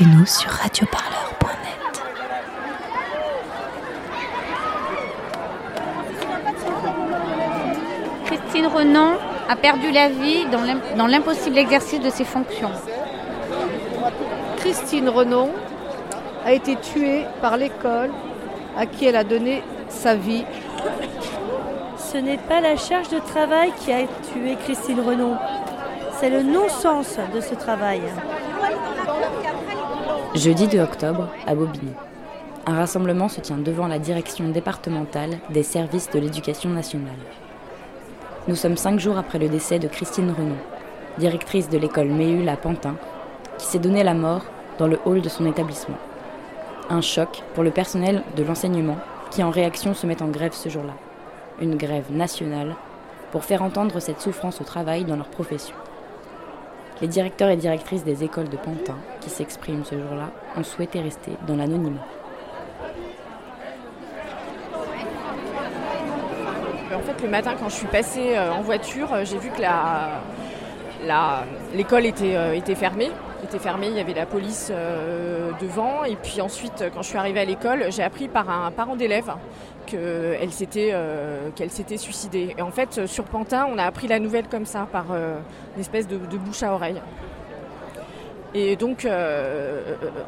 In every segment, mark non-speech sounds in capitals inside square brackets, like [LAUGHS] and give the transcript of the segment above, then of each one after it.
Écoutez-nous sur radioparleur.net. Christine Renan a perdu la vie dans l'impossible exercice de ses fonctions. Christine Renon a été tuée par l'école à qui elle a donné sa vie. Ce n'est pas la charge de travail qui a tué Christine Renon, c'est le non-sens de ce travail. Jeudi 2 octobre, à Bobigny. Un rassemblement se tient devant la direction départementale des services de l'éducation nationale. Nous sommes cinq jours après le décès de Christine Renon, directrice de l'école Méhul à Pantin, qui s'est donné la mort dans le hall de son établissement. Un choc pour le personnel de l'enseignement qui en réaction se met en grève ce jour-là. Une grève nationale pour faire entendre cette souffrance au travail dans leur profession. Les directeurs et directrices des écoles de Pantin qui s'expriment ce jour-là ont souhaité rester dans l'anonymat. En fait, le matin, quand je suis passée euh, en voiture, euh, j'ai vu que l'école était, euh, était fermée était fermée, il y avait la police devant. Et puis ensuite, quand je suis arrivée à l'école, j'ai appris par un parent d'élève qu'elle s'était qu'elle s'était suicidée. Et en fait, sur Pantin, on a appris la nouvelle comme ça, par une espèce de, bouche à oreille. Et donc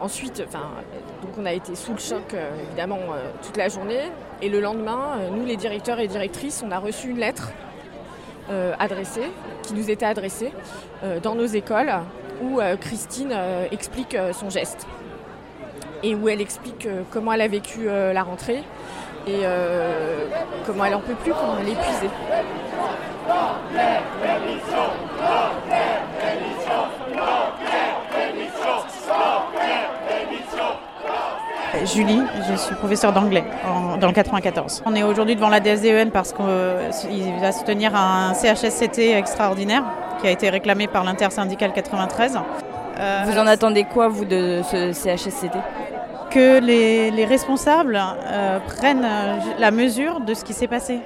ensuite, donc on a été sous le choc évidemment toute la journée. Et le lendemain, euh, nous, les directeurs et directrices, on a reçu une lettre euh, adressée, qui nous était adressée euh, dans nos écoles, où Christine explique son geste et où elle explique comment elle a vécu la rentrée et comment elle en peut plus, comment elle est épuisée. Julie, je suis professeure d'anglais dans le 94. On est aujourd'hui devant la DSDEN parce qu'il va se tenir un CHSCT extraordinaire qui a été réclamé par l'intersyndicale 93. Euh, vous en attendez quoi, vous, de ce CHSCT Que les, responsables euh, prennent la mesure de ce qui s'est passé.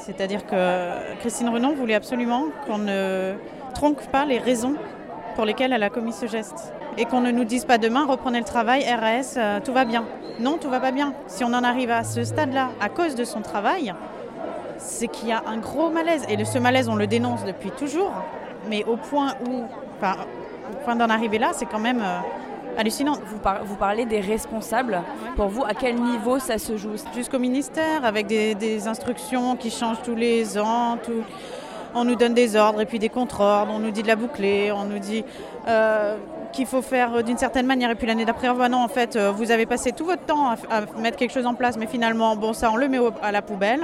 C'est-à-dire que Christine Renon voulait absolument qu'on ne tronque pas les raisons pour lesquelles elle a commis ce geste et qu'on ne nous dise pas demain reprenez le travail, RAS, euh, tout va bien. Non, tout va pas bien. Si on en arrive à ce stade-là à cause de son travail, c'est qu'il y a un gros malaise. Et ce malaise, on le dénonce depuis toujours, mais au point où, enfin, au point d'en arriver là, c'est quand même euh, hallucinant. Vous, vous, parlez des responsables. Pour vous, à quel niveau ça se joue? Jusqu'au ministère, avec des, des, instructions qui changent tous les ans. Tout on nous donne des ordres et puis des contre-ordres, on nous dit de la boucler, on nous dit euh, qu'il faut faire d'une certaine manière. Et puis l'année d'après, oh, bah non, en fait, euh, vous avez passé tout votre temps à, mettre quelque chose en place, mais finalement, bon, ça, on le met à la poubelle.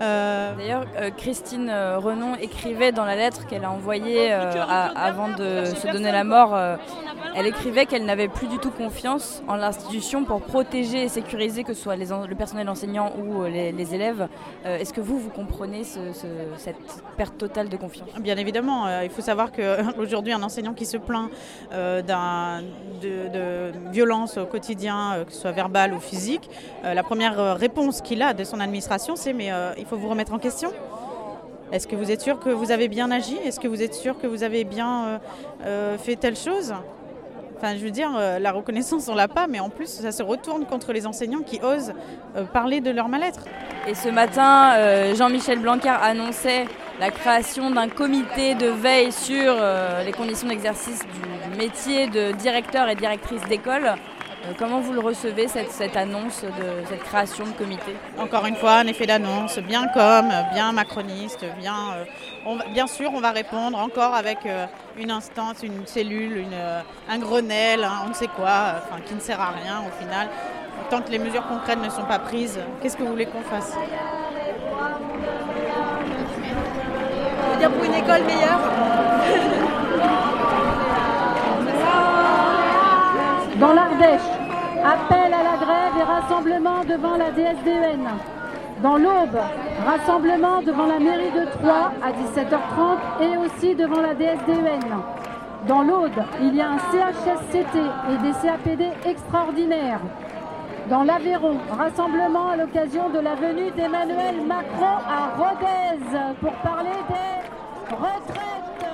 Euh, D'ailleurs, Christine Renon écrivait dans la lettre qu'elle a envoyée avant de se donner la mort elle écrivait qu'elle n'avait plus du tout confiance en l'institution pour protéger et sécuriser que ce soit le personnel enseignant ou euh, les, élèves. Euh, est-ce que vous, vous comprenez cette perte totale de confiance? Bien évidemment. Euh, il faut savoir qu'aujourd'hui, [LAUGHS] un enseignant qui se plaint de, de, violence au quotidien, que ce soit verbale ou physique, la première réponse qu'il a de son administration, c'est mais il faut vous remettre en question. Est-ce que vous êtes sûr que vous avez bien agi? Est-ce que vous êtes sûr que vous avez bien fait telle chose? Enfin, je veux dire, euh, la reconnaissance, on l'a pas, mais en plus, ça se retourne contre les enseignants qui osent euh, parler de leur mal-être. Et ce matin, euh, Jean-Michel Blanquer annonçait la création d'un comité de veille sur les conditions d'exercice du, métier de directeur et directrice d'école. Comment vous le recevez, cette, cette, annonce de cette création de comité? Encore une fois, un effet d'annonce, bien comme, bien macroniste, bien bien sûr, on va répondre encore avec euh, une instance, une cellule, euh, un Grenelle, hein, on ne sait quoi, qui ne sert à rien au final. Tant que les mesures concrètes ne sont pas prises, qu'est-ce que vous voulez qu'on fasse? Dire pour une école meilleure Dans l'Ardèche, appel à la grève et rassemblement devant la DSDN. Dans l'Aube, rassemblement devant la mairie de Troyes à 17h30 et aussi devant la DSDN. Dans l'Aude, il y a un CHSCT et des CAPD extraordinaires. Dans l'Aveyron, rassemblement à l'occasion de la venue d'Emmanuel Macron à Rodez pour parler des retraites.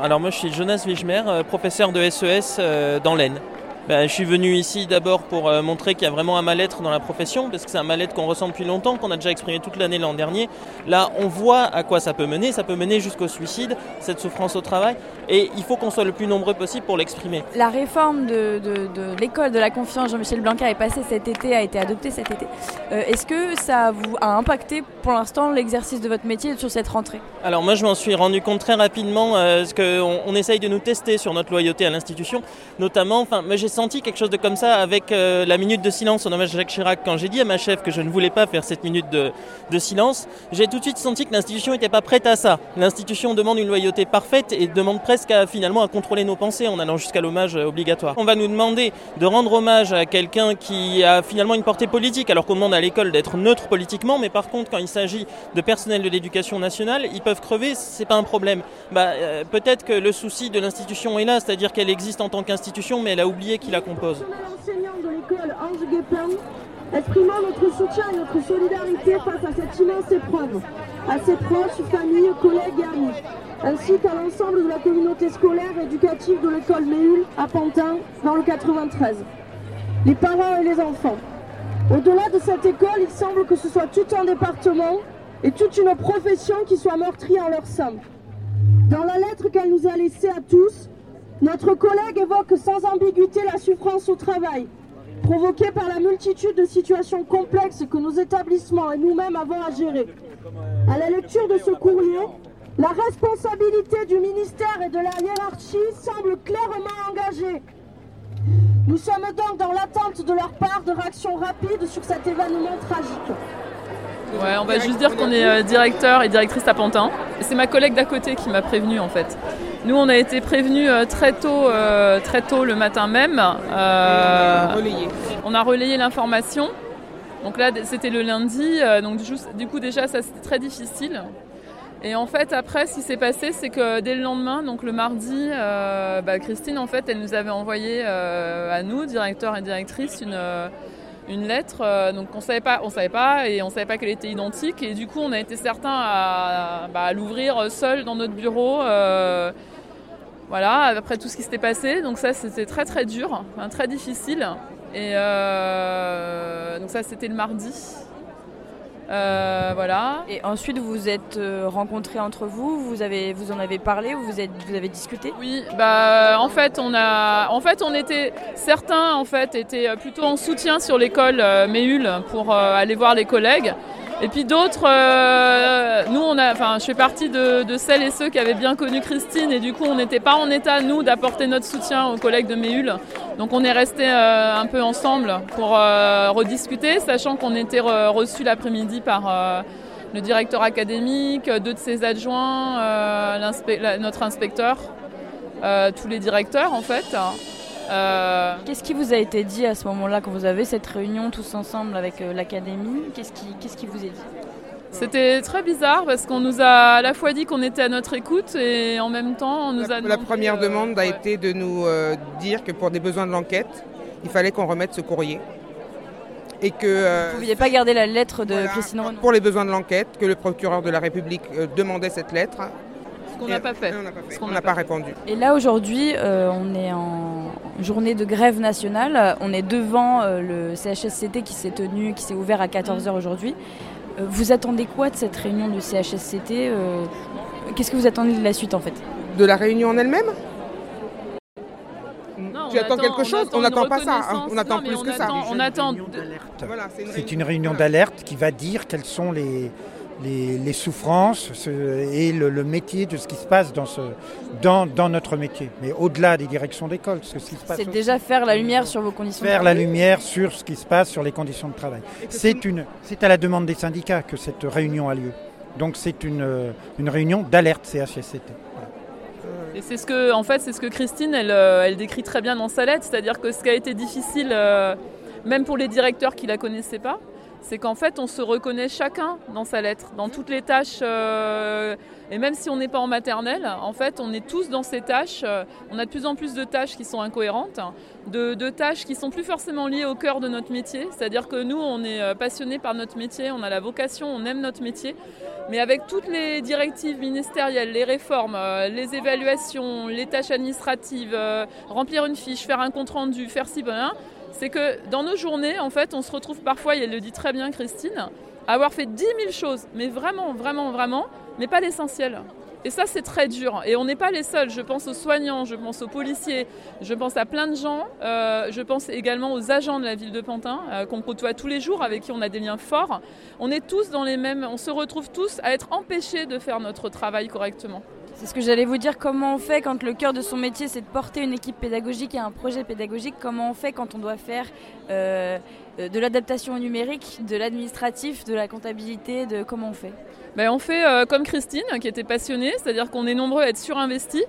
Alors moi je suis Jonas Wichmer, euh, professeur de SES e euh, dans l'Aisne. Ben, je suis venu ici d'abord pour euh, montrer qu'il y a vraiment un mal-être dans la profession, parce que c'est un mal-être qu'on ressent depuis longtemps, qu'on a déjà exprimé toute l'année l'an dernier. Là, on voit à quoi ça peut mener. Ça peut mener jusqu'au suicide, cette souffrance au travail, et il faut qu'on soit le plus nombreux possible pour l'exprimer. La réforme de, de- de l'école de la confiance Jean-Michel Blanquer est passée cet été, a été adoptée cet été. Euh, Est-ce que ça vous a impacté pour l'instant l'exercice de votre métier sur cette rentrée? Alors moi je m'en suis rendu compte très rapidement euh, parce qu'on on essaye de nous tester sur notre loyauté à l'institution, notamment, enfin moi j'ai senti quelque chose de comme ça avec euh, la minute de silence en hommage à Jacques Chirac. Quand j'ai dit à ma chef que je ne voulais pas faire cette minute de, de silence, j'ai tout de suite senti que l'institution n'était pas prête à ça. L'institution demande une loyauté parfaite et demande presque à, finalement à contrôler nos pensées en allant jusqu'à l'hommage euh, obligatoire. On va nous demander de rendre hommage à quelqu'un qui a finalement une portée politique alors qu'on demande à l'école d'être neutre politiquement, mais par contre quand il s'agit de personnel de l'éducation nationale, ils peuvent crever, c'est pas un problème. Bah, euh, peut-être que le souci de l'institution est là, c'est-à-dire qu'elle existe en tant qu'institution, mais elle a oublié qui la compose. enseignants de l'école Ange Guépin, exprimant notre soutien et notre solidarité face à cette immense épreuve, à ses proches, familles, collègues et amis, ainsi qu'à l'ensemble de la communauté scolaire et éducative de l'école Méhul à Pantin, dans le 93. Les parents et les enfants. Au-delà de cette école, il semble que ce soit tout un département et toute une profession qui soit meurtrie en leur sein. Dans la lettre qu'elle nous a laissée à tous, notre collègue évoque sans ambiguïté la souffrance au travail, provoquée par la multitude de situations complexes que nos établissements et nous-mêmes avons à gérer. À la lecture de ce courrier, la responsabilité du ministère et de la hiérarchie semble clairement engagée. Nous sommes donc dans l'attente de leur part de réactions rapides sur cet événement tragique. Ouais, on va juste dire qu'on est euh, directeur et directrice à Pantin. C'est ma collègue d'à côté qui m'a prévenu en fait. Nous, on a été prévenus euh, très tôt, euh, très tôt le matin même. Euh, On a relayé l'information. Donc là, c'était le lundi. donc du, coup, déjà, ça c'était très difficile. Et en fait, après, ce qui s'est passé, c'est que dès le lendemain, donc le mardi, euh, bah, Christine, en fait, elle nous avait envoyé euh, à nous, directeur et directrice, une, une lettre. donc on savait pas, on savait pas, et on savait pas qu'elle était identique. Et du coup, on a été certains à, bah, à l'ouvrir seul dans notre bureau. euh, voilà, après tout ce qui s'était passé. Donc ça, c'était très très dur, enfin, très difficile. Et euh, donc ça, c'était le mardi. Euh, voilà. Et ensuite, vous vous êtes euh, rencontrés entre vous, vous, avez, vous en avez parlé, vous, êtes, vous avez discuté? Oui, bah en fait on a, en fait on était certains en fait étaient plutôt en soutien sur l'école euh, Méhul pour euh, aller voir les collègues. Et puis d'autres, euh, nous on a, enfin je fais partie de, celles et ceux qui avaient bien connu Christine et du coup on n'était pas en état nous d'apporter notre soutien aux collègues de Méhul. Donc on est resté un peu ensemble pour euh, rediscuter, sachant qu'on était re- reçus l'après-midi par euh, le directeur académique, deux de ses adjoints, euh, notre inspecteur, euh, tous les directeurs en fait. Euh, Qu'est-ce qui vous a été dit à ce moment-là quand vous avez cette réunion tous ensemble avec euh, l'académie? Qu'est-ce qui, qu'est-ce qui vous est dit? C'était très bizarre parce qu'on nous a à la fois dit qu'on était à notre écoute et en même temps on nous a La demandé, première euh, demande a été de nous euh, dire que pour des besoins de l'enquête, il fallait qu'on remette ce courrier. Et que, euh, Vous ne pouviez pas garder la lettre de voilà, Christine Renaud pour les besoins de l'enquête, que le procureur de la République euh, demandait cette lettre. Ce qu'on n'a pas fait. On n'a pas, fait. Ce qu'on On n'a pas pas répondu. Et là aujourd'hui, euh, on est en journée de grève nationale. On est devant euh, le CHSCT qui s'est tenu, qui s'est ouvert à 14h aujourd'hui. Euh, vous attendez quoi de cette réunion du CHSCT euh, Qu'est-ce que vous attendez de la suite en fait? De la réunion en elle-même? Tu attends quelque chose? On n'attend pas ça, hein. On attend Non, plus on que ça. On attend. C'est une réunion. d'alerte qui va dire quelles sont les, les, les souffrances ce- et le, le métier de ce qui se passe dans, ce, dans, dans notre métier. Mais au-delà des directions d'école, ce qui se passe C'est aussi. déjà faire la lumière sur vos conditions. de faire la travail. lumière sur ce qui se passe sur les conditions de travail. C'est une, c'est à la demande des syndicats que cette réunion a lieu. Donc c'est une, euh, une réunion d'alerte CHSCT. Et c'est ce que, en fait, c'est ce que Christine, elle, euh, elle décrit très bien dans sa lettre, c'est-à-dire que ce qui a été difficile, euh, même pour les directeurs qui la connaissaient pas, c'est qu'en fait, on se reconnaît chacun dans sa lettre, dans toutes les tâches. euh, et même si on n'est pas en maternelle, en fait, on est tous dans ces tâches. euh, on a de plus en plus de tâches qui sont incohérentes, de, tâches qui sont plus forcément liées au cœur de notre métier. C'est-à-dire que nous, on est euh, passionnés par notre métier, on a la vocation, on aime notre métier. Mais avec toutes les directives ministérielles, les réformes, les évaluations, les tâches administratives, remplir une fiche, faire un compte rendu, faire ci, ben, c'est que dans nos journées, en fait, on se retrouve parfois, et elle le dit très bien Christine, à avoir fait 10 000 choses, mais vraiment, vraiment, vraiment, mais pas l'essentiel. Et ça, c'est très dur. Et on n'est pas les seuls. Je pense aux soignants, je pense aux policiers, je pense à plein de gens. Euh, je pense également aux agents de la ville de Pantin, euh, qu'on côtoie tous les jours, avec qui on a des liens forts. On est tous dans les mêmes. On se retrouve tous à être empêchés de faire notre travail correctement. C'est ce que j'allais vous dire, comment on fait quand le cœur de son métier c'est de porter une équipe pédagogique et un projet pédagogique, comment on fait quand on doit faire euh, euh, de l'adaptation au numérique, de l'administratif, de la comptabilité, de comment on fait? Ben, on fait euh, comme Christine, qui était passionnée, c'est-à-dire qu'on est nombreux à être surinvestis.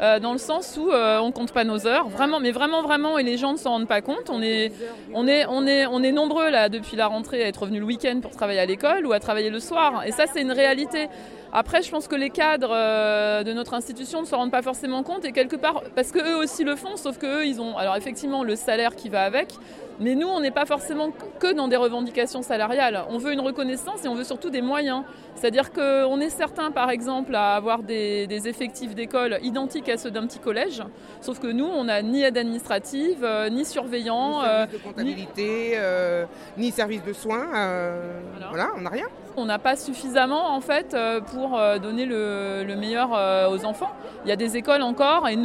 Euh, dans le sens où euh, on compte pas nos heures, vraiment, mais vraiment, vraiment, et les gens ne s'en rendent pas compte. On est, on est, on est, on est nombreux là depuis la rentrée à être revenus le week-end pour travailler à l'école ou à travailler le soir, et ça c'est une réalité. Après, je pense que les cadres euh, de notre institution ne s'en rendent pas forcément compte et quelque part, parce que eux aussi le font, sauf que eux, ils ont, alors effectivement, le salaire qui va avec, mais nous, on n'est pas forcément que dans des revendications salariales. On veut une reconnaissance et on veut surtout des moyens. C'est-à-dire qu'on est certain, par exemple, à avoir des, des effectifs d'école identiques à ceux d'un petit collège, sauf que nous, on n'a ni aide administrative, euh, ni surveillant, Ni euh, service de comptabilité, euh, ni service de soins. euh, voilà. on n'a rien. On n'a pas suffisamment en fait euh, pour euh, donner le, le meilleur euh, aux enfants. Il y a des écoles encore et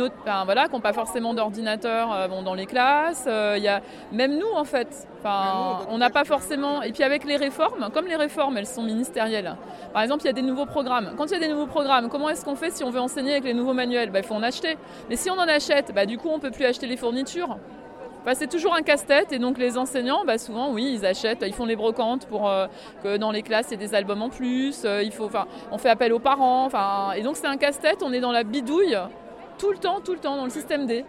voilà, qui n'ont pas forcément d'ordinateur bon, dans les classes. Il y a même nous en fait. Enfin, on n'a pas forcément. Et puis avec les réformes, comme les réformes, elles sont ministérielles. Par exemple, il y a des nouveaux programmes. Quand il y a des nouveaux programmes, comment est-ce qu'on fait si on veut enseigner avec les nouveaux manuels? Bah, Il faut en acheter. Mais si on en achète, bah, du coup, on peut plus acheter les fournitures. Enfin, c'est toujours un casse-tête et donc les enseignants, bah, souvent, oui, ils achètent, ils font les brocantes pour euh, que dans les classes, il y ait des albums en plus. euh, il faut, enfin, on fait appel aux parents. Enfin, et donc c'est un casse-tête, on est dans la bidouille tout le temps, tout le temps, dans le système D.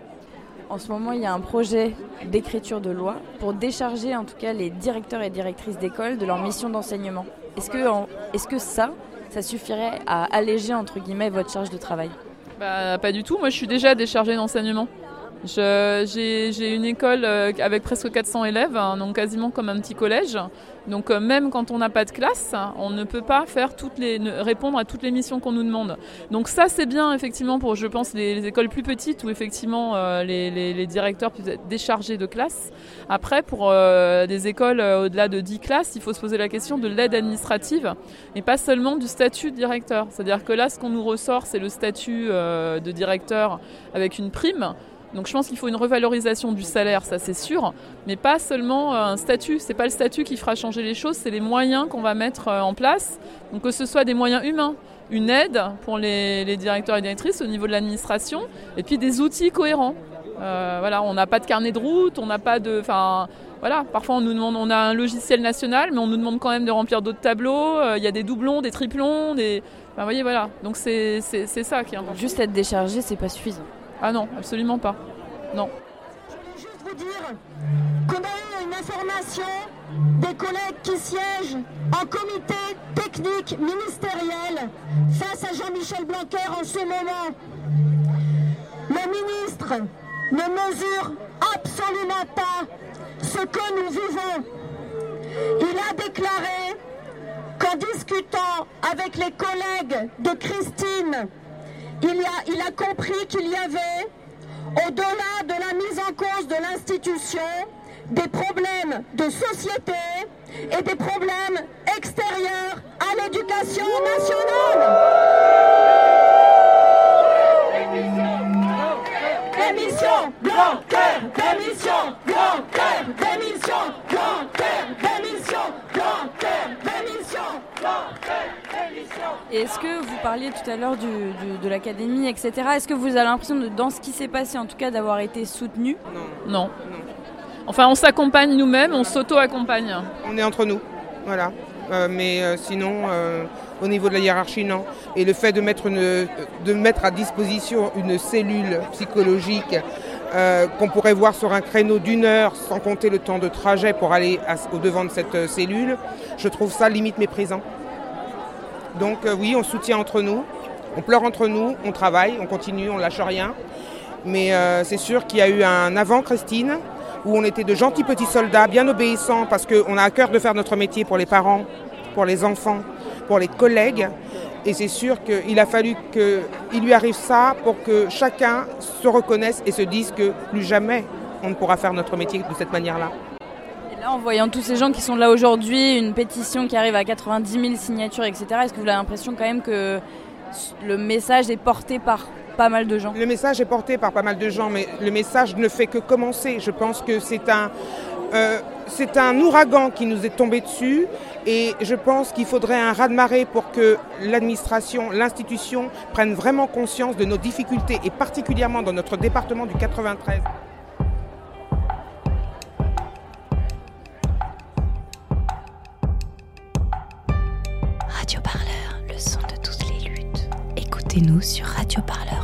En ce moment, il y a un projet d'écriture de loi pour décharger en tout cas les directeurs et directrices d'école de leur mission d'enseignement. Est-ce que, en- est-ce que ça, ça suffirait à alléger entre guillemets votre charge de travail? Bah, pas du tout. Moi, je suis déjà déchargée d'enseignement. J'ai une école euh, avec presque 400 élèves, hein, donc quasiment comme un petit collège. Donc euh, même quand on n'a pas de classe, on ne peut pas faire toutes les, répondre à toutes les missions qu'on nous demande. Donc ça, c'est bien effectivement pour, je pense, les, les écoles plus petites où effectivement euh, les, directeurs peuvent être déchargés de classe. Après, pour des écoles au-delà de 10 classes, il faut se poser la question de l'aide administrative et pas seulement du statut de directeur. C'est-à-dire que là, ce qu'on nous ressort, c'est le statut de directeur avec une prime. Donc je pense qu'il faut une revalorisation du salaire, ça c'est sûr, mais pas seulement euh, un statut. C'est pas le statut qui fera changer les choses, c'est les moyens qu'on va mettre euh, en place. Donc que ce soit des moyens humains, une aide pour les, directeurs et directrices au niveau de l'administration, et puis des outils cohérents. Euh, voilà, on n'a pas de carnet de route, on n'a pas de, enfin, voilà. Parfois on nous demande, on a un logiciel national, mais on nous demande quand même de remplir d'autres tableaux. Il y a des doublons, des triplons, des, enfin, voyez, voilà. Donc c'est ça qui est important. Juste être déchargé, c'est pas suffisant. Ah non, absolument pas. Non. vous dire qu'on a eu une information des collègues qui siègent en comité technique ministériel face à Jean-Michel Blanquer en ce moment. Le ministre ne mesure absolument pas ce que nous vivons. Il a déclaré qu'en discutant avec les collègues de Christine, il a, compris qu'il y avait au-delà de la mise en cause de l'institution, des problèmes de société et des problèmes extérieurs à parliez tout à l'heure du- du- de l'académie, etc. Est-ce que vous avez l'impression, de, dans ce qui s'est passé, en tout cas, d'avoir été soutenu? Non. Enfin, on s'accompagne nous-mêmes, on s'auto-accompagne. On est entre nous, voilà. Euh, mais euh, sinon, euh, au niveau de la hiérarchie, non. Et le fait de mettre, une, de mettre à disposition une cellule psychologique euh, qu'on pourrait voir sur un créneau d'une heure sans compter le temps de trajet pour aller au devant de cette cellule, je trouve ça limite méprisant. Donc euh, oui, on soutient entre nous, on pleure entre nous, on travaille, on continue, on lâche rien. Mais c'est sûr qu'il y a eu un avant Christine, où on était de gentils petits soldats, bien obéissants, parce qu'on a à cœur de faire notre métier pour les parents, pour les enfants, pour les collègues. Et c'est sûr qu'il a fallu qu'il lui arrive ça pour que chacun se reconnaisse et se dise que plus jamais on ne pourra faire notre métier de cette manière-là. Là, en voyant tous ces gens qui sont là aujourd'hui, une pétition qui arrive à 90 000 signatures, etc., est-ce que vous avez l'impression quand même que le message est porté par pas mal de gens? Le message est porté par pas mal de gens, mais le message ne fait que commencer. Je pense que c'est un, euh, un ouragan qui nous est tombé dessus et je pense qu'il faudrait un raz-de-marée pour que l'administration, l'institution prenne vraiment conscience de nos difficultés et particulièrement dans notre département du 93. Écoutez-nous sur radioparleur.net.